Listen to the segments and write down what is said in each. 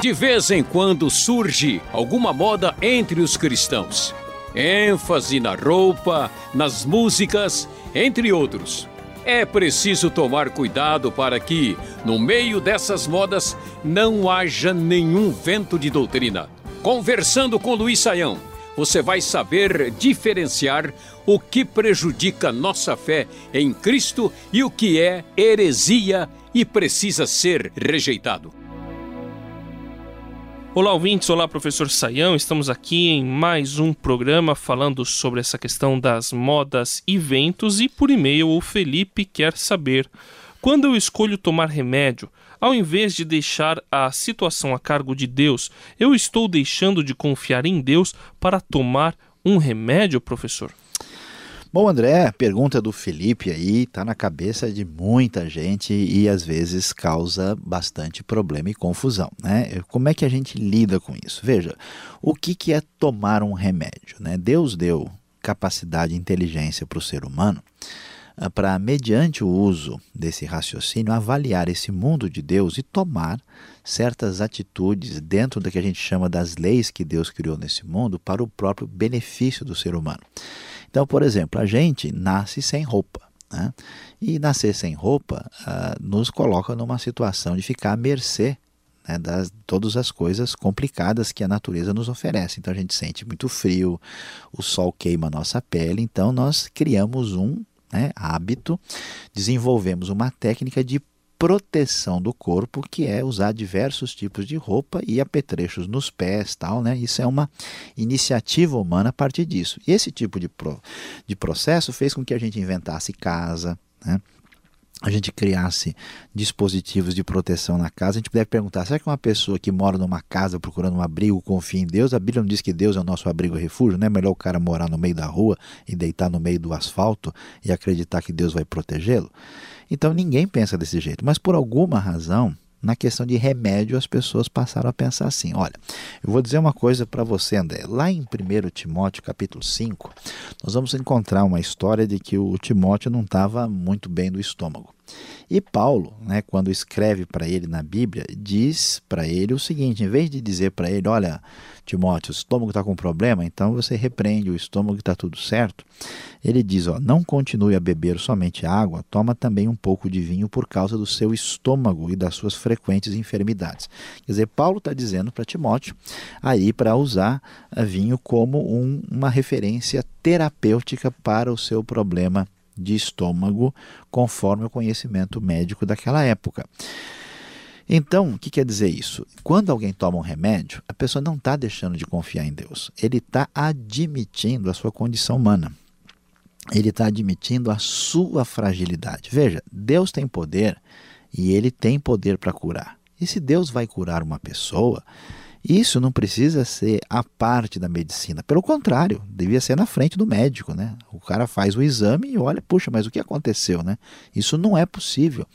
De vez em quando surge alguma moda entre os cristãos. ênfase na roupa, nas músicas, entre outros. É preciso tomar cuidado para que, no meio dessas modas, não haja nenhum vento de doutrina. Conversando com Luiz Saião, você vai saber diferenciar o que prejudica nossa fé em Cristo e o que é heresia e precisa ser rejeitado. Olá, ouvintes. Olá, professor Saião. Estamos aqui em mais um programa falando sobre essa questão das modas e ventos. E por e-mail, o Felipe quer saber: quando eu escolho tomar remédio, ao invés de deixar a situação a cargo de Deus, eu estou deixando de confiar em Deus para tomar um remédio, professor? Bom, André, pergunta do Felipe aí está na cabeça de muita gente e às vezes causa bastante problema e confusão, né? Como é que a gente lida com isso? Veja, o que, que é tomar um remédio? Né? Deus deu capacidade e inteligência para o ser humano para, mediante o uso desse raciocínio, avaliar esse mundo de Deus e tomar certas atitudes dentro da que a gente chama das leis que Deus criou nesse mundo para o próprio benefício do ser humano. Então, por exemplo, a gente nasce sem roupa. Né? E nascer sem roupa uh, nos coloca numa situação de ficar à mercê né, das todas as coisas complicadas que a natureza nos oferece. Então a gente sente muito frio, o sol queima a nossa pele, então nós criamos um né, hábito, desenvolvemos uma técnica de proteção do corpo, que é usar diversos tipos de roupa e apetrechos nos pés, tal, né? Isso é uma iniciativa humana a partir disso. E esse tipo de, pro, de processo fez com que a gente inventasse casa, né? A gente criasse dispositivos de proteção na casa, a gente deve perguntar: será que uma pessoa que mora numa casa procurando um abrigo confia em Deus? A Bíblia não diz que Deus é o nosso abrigo e refúgio, não é melhor o cara morar no meio da rua e deitar no meio do asfalto e acreditar que Deus vai protegê-lo? Então ninguém pensa desse jeito, mas por alguma razão, na questão de remédio, as pessoas passaram a pensar assim: olha, eu vou dizer uma coisa para você, André. Lá em 1 Timóteo, capítulo 5, nós vamos encontrar uma história de que o Timóteo não estava muito bem do estômago. E Paulo, né, quando escreve para ele na Bíblia, diz para ele o seguinte: em vez de dizer para ele, olha, Timóteo, o estômago está com problema, então você repreende o estômago está tudo certo. Ele diz: ó, não continue a beber somente água, toma também um pouco de vinho por causa do seu estômago e das suas frequentes enfermidades. Quer dizer, Paulo está dizendo para Timóteo aí para usar vinho como um, uma referência terapêutica para o seu problema de estômago, conforme o conhecimento médico daquela época. Então, o que quer dizer isso? Quando alguém toma um remédio, a pessoa não está deixando de confiar em Deus. Ele está admitindo a sua condição humana. Ele está admitindo a sua fragilidade. Veja, Deus tem poder e ele tem poder para curar. E se Deus vai curar uma pessoa, isso não precisa ser a parte da medicina. Pelo contrário, devia ser na frente do médico, né? O cara faz o exame e olha, puxa, mas o que aconteceu, né? Isso não é possível.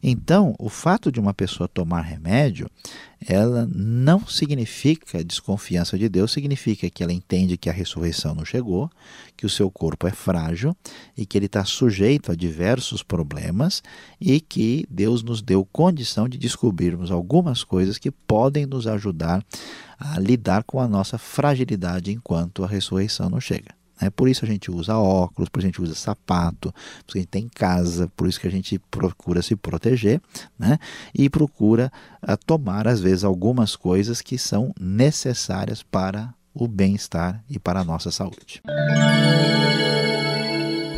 Então, o fato de uma pessoa tomar remédio ela não significa desconfiança de Deus, significa que ela entende que a ressurreição não chegou, que o seu corpo é frágil e que ele está sujeito a diversos problemas e que Deus nos deu condição de descobrirmos algumas coisas que podem nos ajudar a lidar com a nossa fragilidade enquanto a ressurreição não chega. Né? Por isso a gente usa óculos, por isso a gente usa sapato, por isso a gente tem casa, por isso que a gente procura se proteger né? e procura uh, tomar, às vezes, algumas coisas que são necessárias para o bem-estar e para a nossa saúde.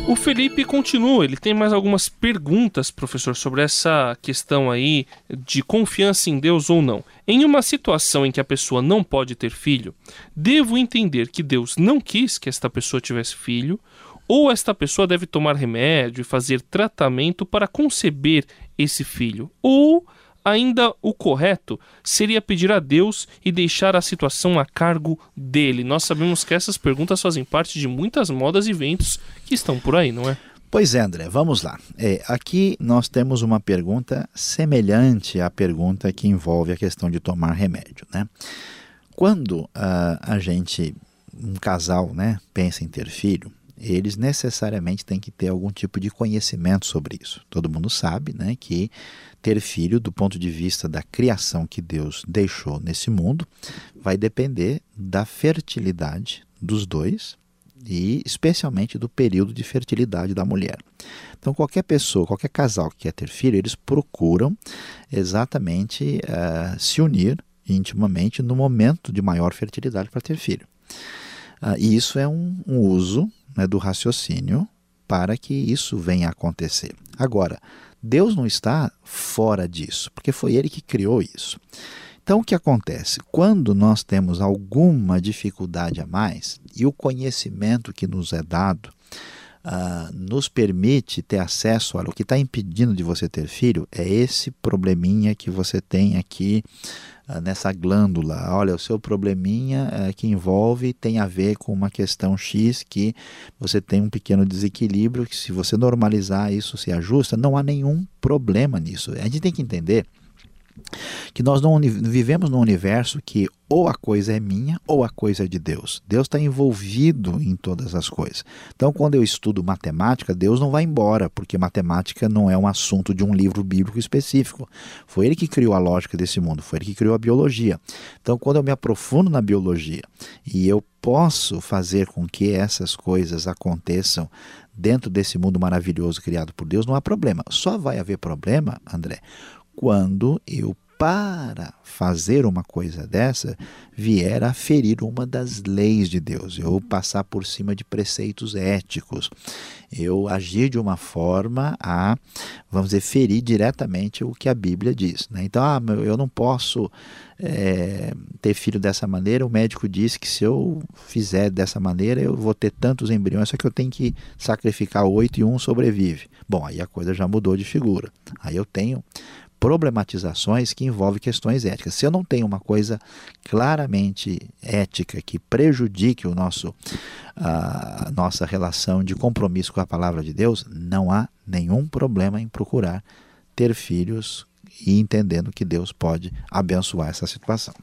O Felipe continua, ele tem mais algumas perguntas, professor, sobre essa questão aí de confiança em Deus ou não. Em uma situação em que a pessoa não pode ter filho, devo entender que Deus não quis que esta pessoa tivesse filho, ou esta pessoa deve tomar remédio e fazer tratamento para conceber esse filho, ou ainda o correto seria pedir a Deus e deixar a situação a cargo dele. Nós sabemos que essas perguntas fazem parte de muitas modas e eventos que estão por aí, não é? Pois é, André, vamos lá. É, aqui nós temos uma pergunta semelhante à pergunta que envolve a questão de tomar remédio. Né? Quando uh, a gente, um casal, né, pensa em ter filho, eles necessariamente têm que ter algum tipo de conhecimento sobre isso. Todo mundo sabe né, que ter filho, do ponto de vista da criação que Deus deixou nesse mundo, vai depender da fertilidade dos dois e especialmente do período de fertilidade da mulher. Então, qualquer pessoa, qualquer casal que quer ter filho, eles procuram exatamente uh, se unir intimamente no momento de maior fertilidade para ter filho. Uh, e isso é um, um uso né, do raciocínio para que isso venha a acontecer. Agora, Deus não está fora disso, porque foi Ele que criou isso. Então, o que acontece? Quando nós temos alguma dificuldade a mais e o conhecimento que nos é dado uh, nos permite ter acesso ao que está impedindo de você ter filho, é esse probleminha que você tem aqui uh, nessa glândula. Olha, o seu probleminha uh, que envolve tem a ver com uma questão X que você tem um pequeno desequilíbrio, que se você normalizar isso se ajusta, não há nenhum problema nisso. A gente tem que entender que nós não vivemos num universo que ou a coisa é minha ou a coisa é de Deus. Deus está envolvido em todas as coisas. Então, quando eu estudo matemática, Deus não vai embora, porque matemática não é um assunto de um livro bíblico específico. Foi Ele que criou a lógica desse mundo, foi Ele que criou a biologia. Então, quando eu me aprofundo na biologia e eu posso fazer com que essas coisas aconteçam dentro desse mundo maravilhoso criado por Deus, não há problema. Só vai haver problema, André, quando eu, para fazer uma coisa dessa, vier a ferir uma das leis de Deus, eu passar por cima de preceitos éticos, eu agir de uma forma a, vamos dizer, ferir diretamente o que a Bíblia diz. Né? Então, ah, eu não posso é, ter filho dessa maneira, o médico diz que se eu fizer dessa maneira, eu vou ter tantos embriões, só que eu tenho que sacrificar oito e um sobrevive. Bom, aí a coisa já mudou de figura. Aí eu tenho problematizações que envolvem questões éticas. Se eu não tenho uma coisa claramente ética que prejudique o nosso, a nossa relação de compromisso com a palavra de Deus, não há nenhum problema em procurar ter filhos e entendendo que Deus pode abençoar essa situação.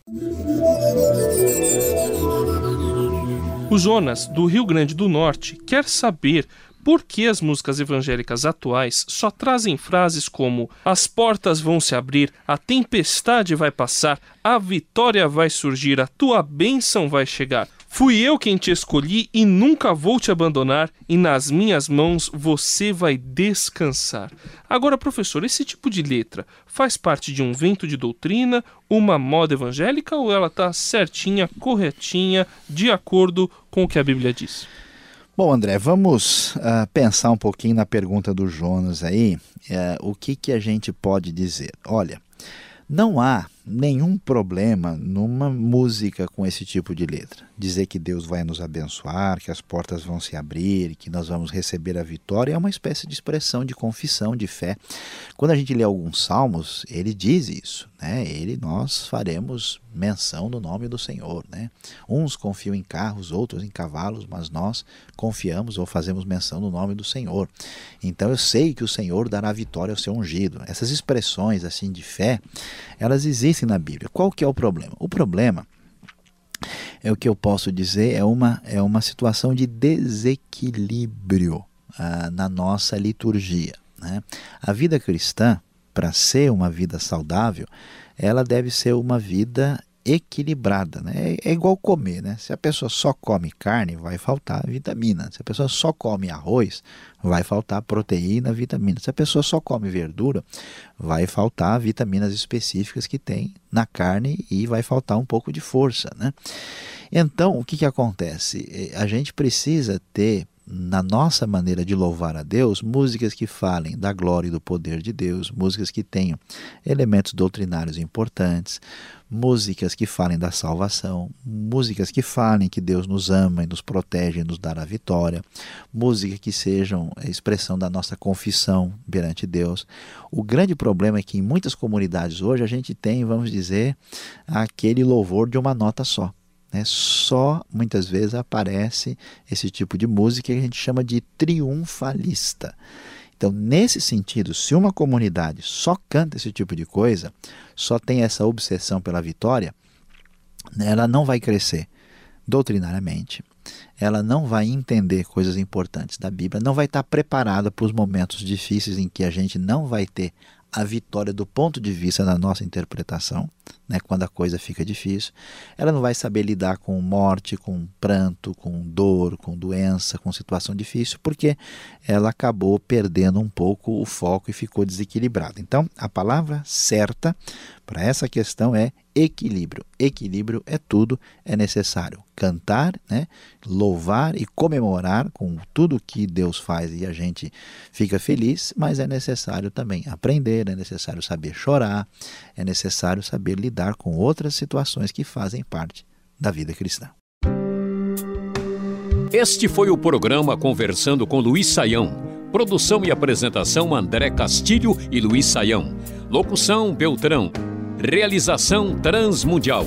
O Jonas, do Rio Grande do Norte, quer saber por que as músicas evangélicas atuais só trazem frases como as portas vão se abrir, a tempestade vai passar, a vitória vai surgir, a tua bênção vai chegar? Fui eu quem te escolhi e nunca vou te abandonar, e nas minhas mãos você vai descansar. Agora, professor, esse tipo de letra faz parte de um vento de doutrina, uma moda evangélica ou ela está certinha, corretinha, de acordo com o que a Bíblia diz? Bom, André, vamos uh, pensar um pouquinho na pergunta do Jonas aí. Uh, o que, que a gente pode dizer? Olha, não há nenhum problema numa música com esse tipo de letra. Dizer que Deus vai nos abençoar, que as portas vão se abrir, que nós vamos receber a vitória é uma espécie de expressão de confissão, de fé. Quando a gente lê alguns salmos, ele diz isso, né? Ele nós faremos menção do nome do Senhor, né? Uns confiam em carros, outros em cavalos, mas nós confiamos ou fazemos menção do nome do Senhor. Então eu sei que o Senhor dará vitória ao seu ungido. Essas expressões assim de fé, elas existem na Bíblia. Qual que é o problema? O problema é o que eu posso dizer é uma é uma situação de desequilíbrio ah, na nossa liturgia. Né? A vida cristã, para ser uma vida saudável, ela deve ser uma vida equilibrada. Né? É, é igual comer. Né? Se a pessoa só come carne, vai faltar vitamina. Se a pessoa só come arroz, vai faltar proteína, vitamina. Se a pessoa só come verdura, vai faltar vitaminas específicas que tem na carne e vai faltar um pouco de força. Né? Então, o que, que acontece? A gente precisa ter na nossa maneira de louvar a Deus, músicas que falem da glória e do poder de Deus, músicas que tenham elementos doutrinários importantes, músicas que falem da salvação, músicas que falem que Deus nos ama e nos protege e nos dará vitória, músicas que sejam a expressão da nossa confissão perante Deus. O grande problema é que em muitas comunidades hoje a gente tem, vamos dizer, aquele louvor de uma nota só. Né? Só muitas vezes aparece esse tipo de música que a gente chama de triunfalista. Então, nesse sentido, se uma comunidade só canta esse tipo de coisa, só tem essa obsessão pela vitória, né, ela não vai crescer doutrinariamente, ela não vai entender coisas importantes da Bíblia, não vai estar preparada para os momentos difíceis em que a gente não vai ter a vitória do ponto de vista da nossa interpretação, né, quando a coisa fica difícil. Ela não vai saber lidar com morte, com pranto, com dor, com doença, com situação difícil, porque ela acabou perdendo um pouco o foco e ficou desequilibrada. Então, a palavra certa para essa questão é equilíbrio. Equilíbrio é tudo, é necessário cantar, né? louvar e comemorar com tudo que Deus faz e a gente fica feliz, mas é necessário também aprender, é necessário saber chorar, é necessário saber lidar com outras situações que fazem parte da vida cristã. Este foi o programa Conversando com Luiz Saião. Produção e apresentação André Castilho e Luiz Saião. Locução Beltrão. Realização Transmundial.